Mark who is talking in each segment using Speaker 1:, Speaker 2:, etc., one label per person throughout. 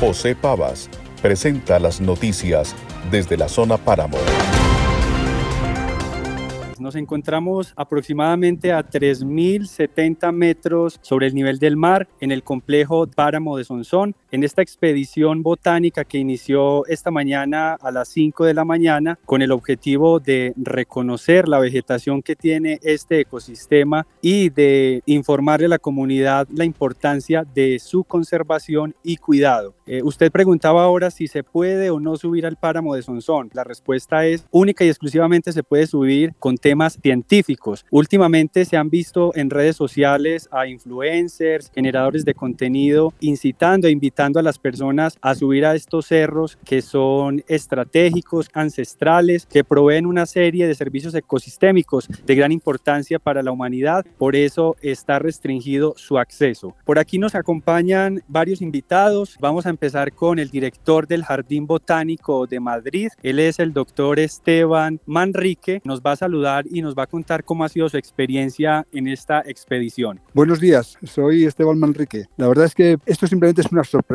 Speaker 1: José Pavas presenta las noticias desde la zona Páramo.
Speaker 2: Nos encontramos aproximadamente a 3.070 metros sobre el nivel del mar en el complejo Páramo de Sonsón, en esta expedición botánica que inició esta mañana a las 5 de la mañana con el objetivo de reconocer la vegetación que tiene este ecosistema y de informarle a la comunidad la importancia de su conservación y cuidado. Eh, usted preguntaba ahora si se puede o no subir al páramo de Sonsón. La respuesta es única y exclusivamente se puede subir con temas científicos. Últimamente se han visto en redes sociales a influencers, generadores de contenido, incitando e invitando a las personas a subir a estos cerros que son estratégicos, ancestrales, que proveen una serie de servicios ecosistémicos de gran importancia para la humanidad. Por eso está restringido su acceso. Por aquí nos acompañan varios invitados. Vamos a empezar con el director del Jardín Botánico de Madrid. Él es el doctor Esteban Manrique. Nos va a saludar y nos va a contar cómo ha sido su experiencia en esta expedición.
Speaker 3: Buenos días, soy Esteban Manrique. La verdad es que esto simplemente es una sorpresa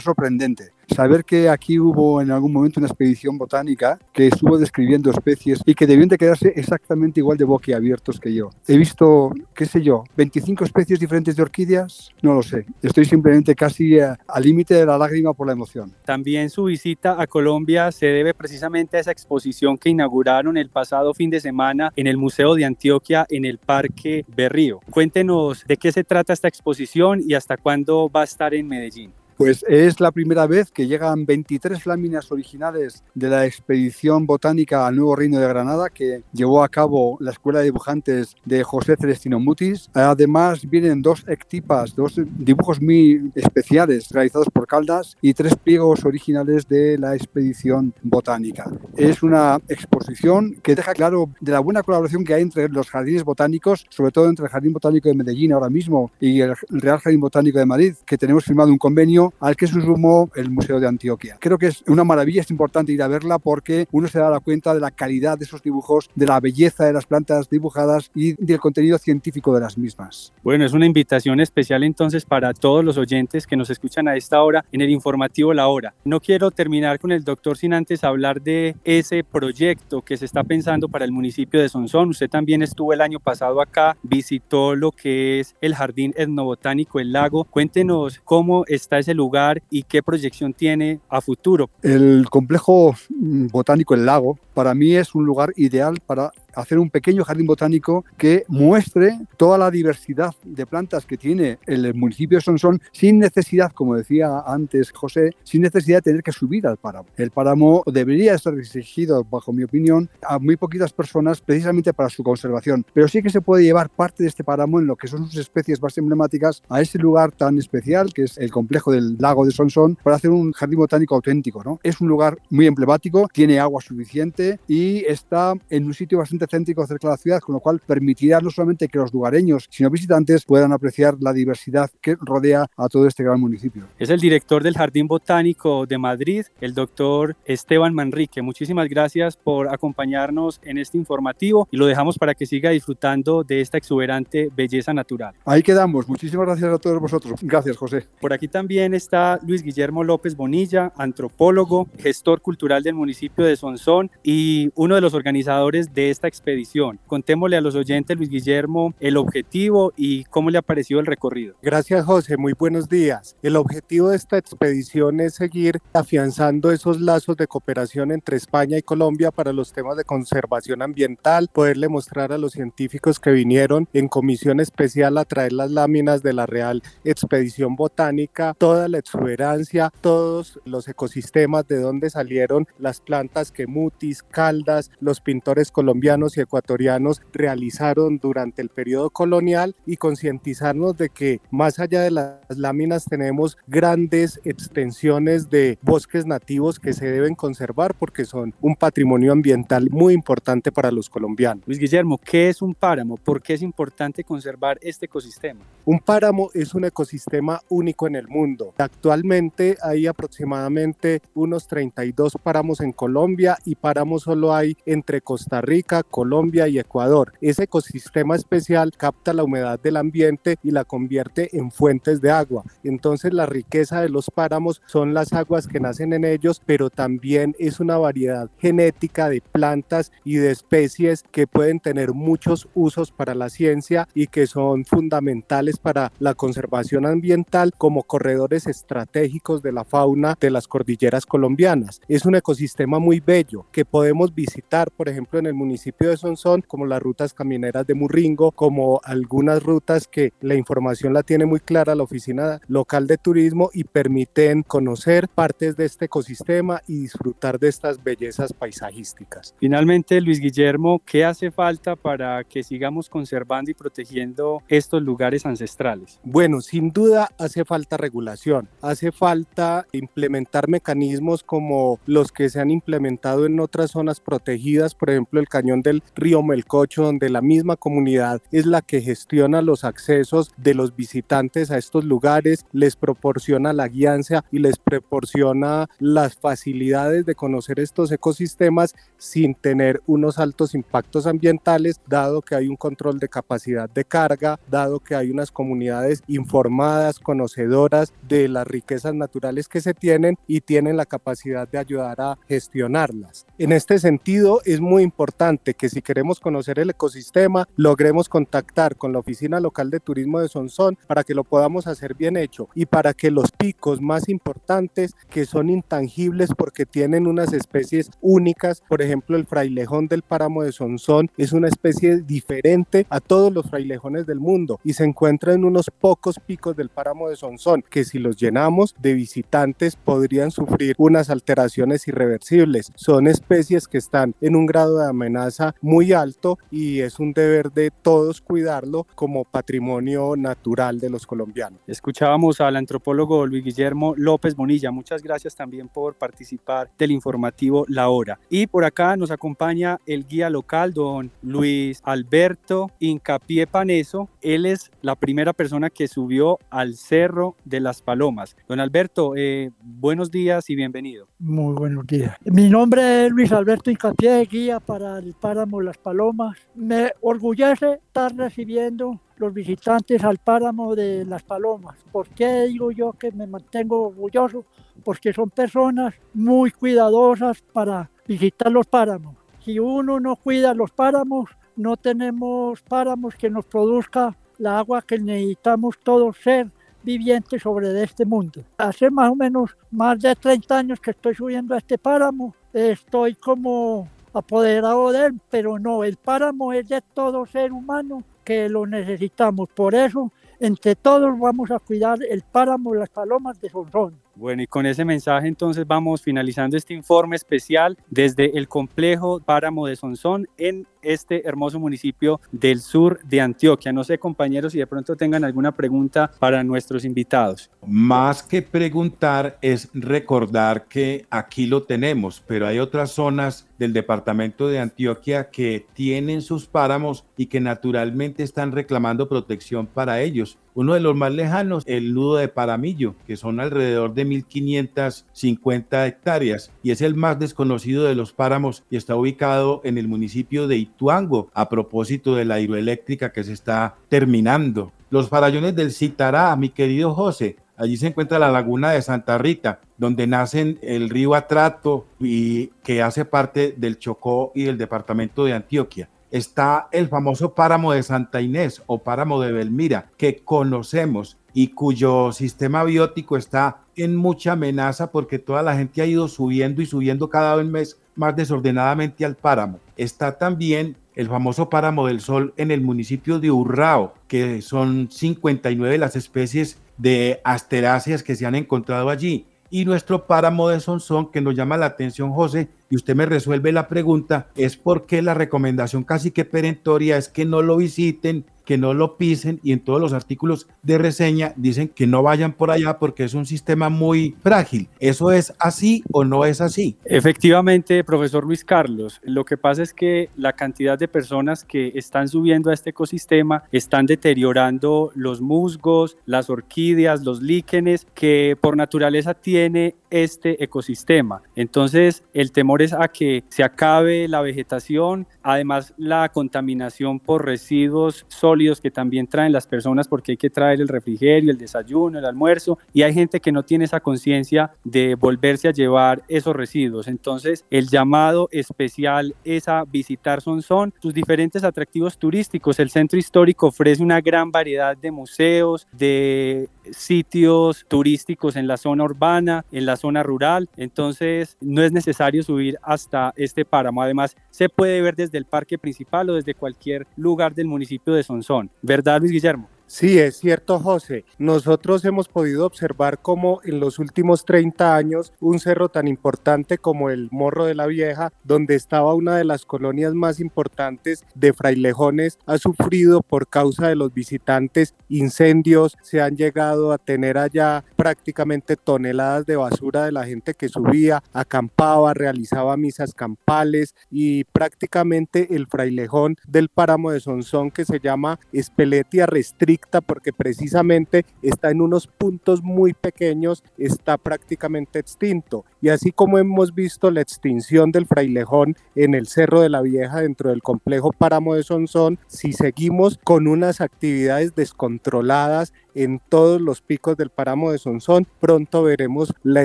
Speaker 3: sorprendente. Saber que aquí hubo en algún momento una expedición botánica que estuvo describiendo especies y que debían de quedarse exactamente igual de boquiabiertos que yo. He visto, qué sé yo, 25 especies diferentes de orquídeas, no lo sé. Estoy simplemente casi al límite de la lágrima por la emoción.
Speaker 2: También su visita a Colombia se debe precisamente a esa exposición que inauguraron el pasado fin de semana en el Museo de Antioquia en el Parque Berrío. Cuéntenos de qué se trata esta exposición y hasta cuándo va a estar en Medellín.
Speaker 3: Pues es la primera vez que llegan 23 láminas originales de la expedición botánica al Nuevo Reino de Granada que llevó a cabo la Escuela de Dibujantes de José Celestino Mutis. Además vienen dos ectipas, dos dibujos muy especiales realizados por Caldas y tres pliegos originales de la expedición botánica. Es una exposición que deja claro de la buena colaboración que hay entre los jardines botánicos, sobre todo entre el Jardín Botánico de Medellín ahora mismo y el Real Jardín Botánico de Madrid, que tenemos firmado un convenio al que se sumó el Museo de Antioquia. Creo que es una maravilla, es importante ir a verla porque uno se da cuenta de la calidad de esos dibujos, de la belleza de las plantas dibujadas y del contenido científico de las mismas.
Speaker 2: Bueno, es una invitación especial entonces para todos los oyentes que nos escuchan a esta hora en el informativo La Hora. No quiero terminar con el doctor sin antes hablar de ese proyecto que se está pensando para el municipio de Sonsón. Usted también estuvo el año pasado acá, visitó lo que es el Jardín Etnobotánico El Lago. Cuéntenos cómo está ese lugar y qué proyección tiene a futuro.
Speaker 3: El complejo mm, botánico El Lago para mí es un lugar ideal para hacer un pequeño jardín botánico que muestre toda la diversidad de plantas que tiene el municipio de Sonsón sin necesidad, como decía antes José, sin necesidad de tener que subir al páramo. El páramo debería estar restringido, bajo mi opinión, a muy poquitas personas precisamente para su conservación, pero sí que se puede llevar parte de este páramo en lo que son sus especies más emblemáticas a ese lugar tan especial que es el complejo del lago de Sonsón para hacer un jardín botánico auténtico. ¿no? Es un lugar muy emblemático, tiene agua suficiente y está en un sitio bastante céntrico cerca de la ciudad, con lo cual permitirá no solamente que los lugareños, sino visitantes puedan apreciar la diversidad que rodea a todo este gran municipio.
Speaker 2: Es el director del Jardín Botánico de Madrid, el doctor Esteban Manrique. Muchísimas gracias por acompañarnos en este informativo y lo dejamos para que siga disfrutando de esta exuberante belleza natural.
Speaker 3: Ahí quedamos. Muchísimas gracias a todos vosotros. Gracias, José.
Speaker 2: Por aquí también está Luis Guillermo López Bonilla, antropólogo, gestor cultural del municipio de Sonsón y uno de los organizadores de esta expedición. Contémosle a los oyentes, Luis Guillermo, el objetivo y cómo le ha parecido el recorrido.
Speaker 4: Gracias, José. Muy buenos días. El objetivo de esta expedición es seguir afianzando esos lazos de cooperación entre España y Colombia para los temas de conservación ambiental, poderle mostrar a los científicos que vinieron en comisión especial a traer las láminas de la Real Expedición Botánica, toda la exuberancia, todos los ecosistemas de donde salieron las plantas que Mutis, Caldas, los pintores colombianos y ecuatorianos realizaron durante el periodo colonial y concientizarnos de que más allá de las láminas tenemos grandes extensiones de bosques nativos que se deben conservar porque son un patrimonio ambiental muy importante para los colombianos.
Speaker 2: Luis Guillermo, ¿qué es un páramo? ¿Por qué es importante conservar este ecosistema?
Speaker 4: Un páramo es un ecosistema único en el mundo. Actualmente hay aproximadamente unos 32 páramos en Colombia y páramos solo hay entre Costa Rica, Colombia y Ecuador. Ese ecosistema especial capta la humedad del ambiente y la convierte en fuentes de agua. Entonces la riqueza de los páramos son las aguas que nacen en ellos, pero también es una variedad genética de plantas y de especies que pueden tener muchos usos para la ciencia y que son fundamentales para la conservación ambiental como corredores estratégicos de la fauna de las cordilleras colombianas. Es un ecosistema muy bello que podemos visitar, por ejemplo, en el municipio de Sonsón, como las rutas camineras de Murringo, como algunas rutas que la información la tiene muy clara la Oficina Local de Turismo y permiten conocer partes de este ecosistema y disfrutar de estas bellezas paisajísticas.
Speaker 2: Finalmente, Luis Guillermo, ¿qué hace falta para que sigamos conservando y protegiendo estos lugares ancestrales?
Speaker 4: Bueno, sin duda hace falta regulación, hace falta implementar mecanismos como los que se han implementado en otras zonas protegidas, por ejemplo el cañón del río Melcocho, donde la misma comunidad es la que gestiona los accesos de los visitantes a estos lugares, les proporciona la guianza y les proporciona las facilidades de conocer estos ecosistemas sin tener unos altos impactos ambientales, dado que hay un control de capacidad de carga, dado que hay unas comunidades informadas, conocedoras de las riquezas naturales que se tienen y tienen la capacidad de ayudar a gestionarlas. En este sentido, es muy importante que si queremos conocer el ecosistema, logremos contactar con la Oficina Local de Turismo de Sonsón para que lo podamos hacer bien hecho y para que los picos más importantes, que son intangibles porque tienen unas especies únicas, por ejemplo, el frailejón del páramo de Sonsón es una especie diferente a todos los frailejones del mundo y se encuentra en unos pocos picos del páramo de Sonsón, que si los llenamos de visitantes podrían sufrir unas alteraciones irreversibles. Son especies que están en un grado de amenaza muy alto y es un deber de todos cuidarlo como patrimonio natural de los colombianos.
Speaker 2: Escuchábamos al antropólogo Luis Guillermo López Bonilla. Muchas gracias también por participar del informativo La Hora. Y por acá nos acompaña el guía local, don Luis Alberto Incapié Paneso. Él es la primera persona que subió al Cerro de las Palomas. Don Alberto, eh, buenos días y bienvenido.
Speaker 5: Muy buenos días. Mi nombre es Luis Alberto Incapié, guía para el páramo Las Palomas. Me orgullece estar recibiendo los visitantes al páramo de Las Palomas. ¿Por qué digo yo que me mantengo orgulloso? Porque son personas muy cuidadosas para visitar los páramos. Si uno no cuida los páramos, no tenemos páramos que nos produzca la agua que necesitamos todos ser vivientes sobre este mundo. Hace más o menos más de 30 años que estoy subiendo a este páramo, estoy como apoderado de él, pero no, el páramo es de todo ser humano que lo necesitamos. Por eso, entre todos vamos a cuidar el páramo, las palomas de Sonsón.
Speaker 2: Bueno, y con ese mensaje entonces vamos finalizando este informe especial desde el complejo Páramo de Sonsón en este hermoso municipio del sur de Antioquia. No sé, compañeros, si de pronto tengan alguna pregunta para nuestros invitados.
Speaker 6: Más que preguntar es recordar que aquí lo tenemos, pero hay otras zonas del departamento de Antioquia que tienen sus páramos y que naturalmente están reclamando protección para ellos. Uno de los más lejanos, el nudo de Paramillo, que son alrededor de 1.550 hectáreas y es el más desconocido de los páramos y está ubicado en el municipio de Ituango a propósito de la hidroeléctrica que se está terminando. Los farallones del Citará, mi querido José, Allí se encuentra la laguna de Santa Rita, donde nacen el río Atrato y que hace parte del Chocó y del departamento de Antioquia. Está el famoso páramo de Santa Inés o páramo de Belmira, que conocemos y cuyo sistema biótico está en mucha amenaza porque toda la gente ha ido subiendo y subiendo cada vez más desordenadamente al páramo. Está también el famoso páramo del sol en el municipio de Urrao, que son 59 las especies de asteráceas que se han encontrado allí. Y nuestro páramo de Sonsón, que nos llama la atención, José, y usted me resuelve la pregunta, es porque la recomendación casi que perentoria es que no lo visiten, que no lo pisen y en todos los artículos de reseña dicen que no vayan por allá porque es un sistema muy frágil. ¿Eso es así o no es así?
Speaker 2: Efectivamente, profesor Luis Carlos, lo que pasa es que la cantidad de personas que están subiendo a este ecosistema están deteriorando los musgos, las orquídeas, los líquenes que por naturaleza tiene este ecosistema. Entonces, el temor temores a que se acabe la vegetación, además la contaminación por residuos sólidos que también traen las personas porque hay que traer el refrigerio, el desayuno, el almuerzo y hay gente que no tiene esa conciencia de volverse a llevar esos residuos. Entonces el llamado especial es a visitar Sonsón, sus diferentes atractivos turísticos. El centro histórico ofrece una gran variedad de museos, de sitios turísticos en la zona urbana, en la zona rural, entonces no es necesario subir hasta este páramo. Además, se puede ver desde el parque principal o desde cualquier lugar del municipio de Sonsón. ¿Verdad, Luis Guillermo?
Speaker 4: Sí, es cierto, José. Nosotros hemos podido observar cómo en los últimos 30 años un cerro tan importante como el Morro de la Vieja, donde estaba una de las colonias más importantes de frailejones, ha sufrido por causa de los visitantes incendios, se han llegado a tener allá prácticamente toneladas de basura de la gente que subía, acampaba, realizaba misas campales y prácticamente el frailejón del páramo de Sonsón que se llama Espeletia Restricta porque precisamente está en unos puntos muy pequeños, está prácticamente extinto. Y así como hemos visto la extinción del frailejón en el Cerro de la Vieja dentro del complejo Páramo de Sonsón, si seguimos con unas actividades descontroladas en todos los picos del páramo de Sonsón, pronto veremos la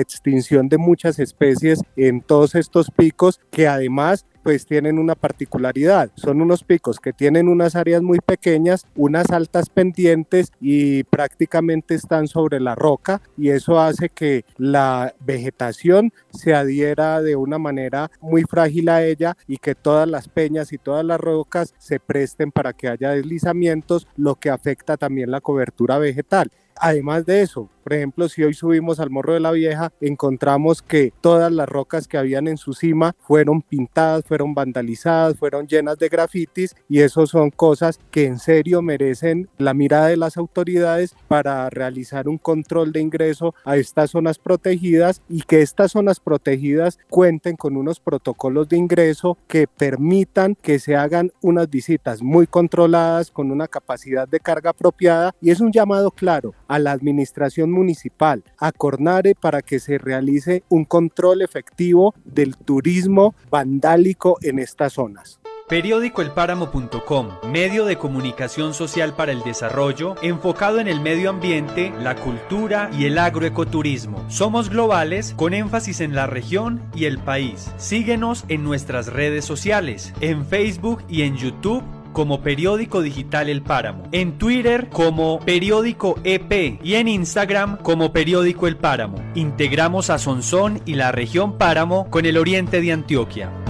Speaker 4: extinción de muchas especies en todos estos picos que además pues tienen una particularidad. Son unos picos que tienen unas áreas muy pequeñas, unas altas pendientes y prácticamente están sobre la roca y eso hace que la vegetación se adhiera de una manera muy frágil a ella y que todas las peñas y todas las rocas se presten para que haya deslizamientos, lo que afecta también la cobertura vegetal. Además de eso, por ejemplo, si hoy subimos al Morro de la Vieja, encontramos que todas las rocas que habían en su cima fueron pintadas, fueron vandalizadas, fueron llenas de grafitis y eso son cosas que en serio merecen la mirada de las autoridades para realizar un control de ingreso a estas zonas protegidas y que estas zonas protegidas cuenten con unos protocolos de ingreso que permitan que se hagan unas visitas muy controladas con una capacidad de carga apropiada y es un llamado claro a la administración municipal, a Cornare, para que se realice un control efectivo del turismo vandálico en estas zonas.
Speaker 7: Periódico Elpáramo.com, medio de comunicación social para el desarrollo, enfocado en el medio ambiente, la cultura y el agroecoturismo. Somos globales con énfasis en la región y el país. Síguenos en nuestras redes sociales, en Facebook y en YouTube como Periódico Digital El Páramo, en Twitter como Periódico EP y en Instagram como Periódico El Páramo. Integramos a Sonsón y la región Páramo con el oriente de Antioquia.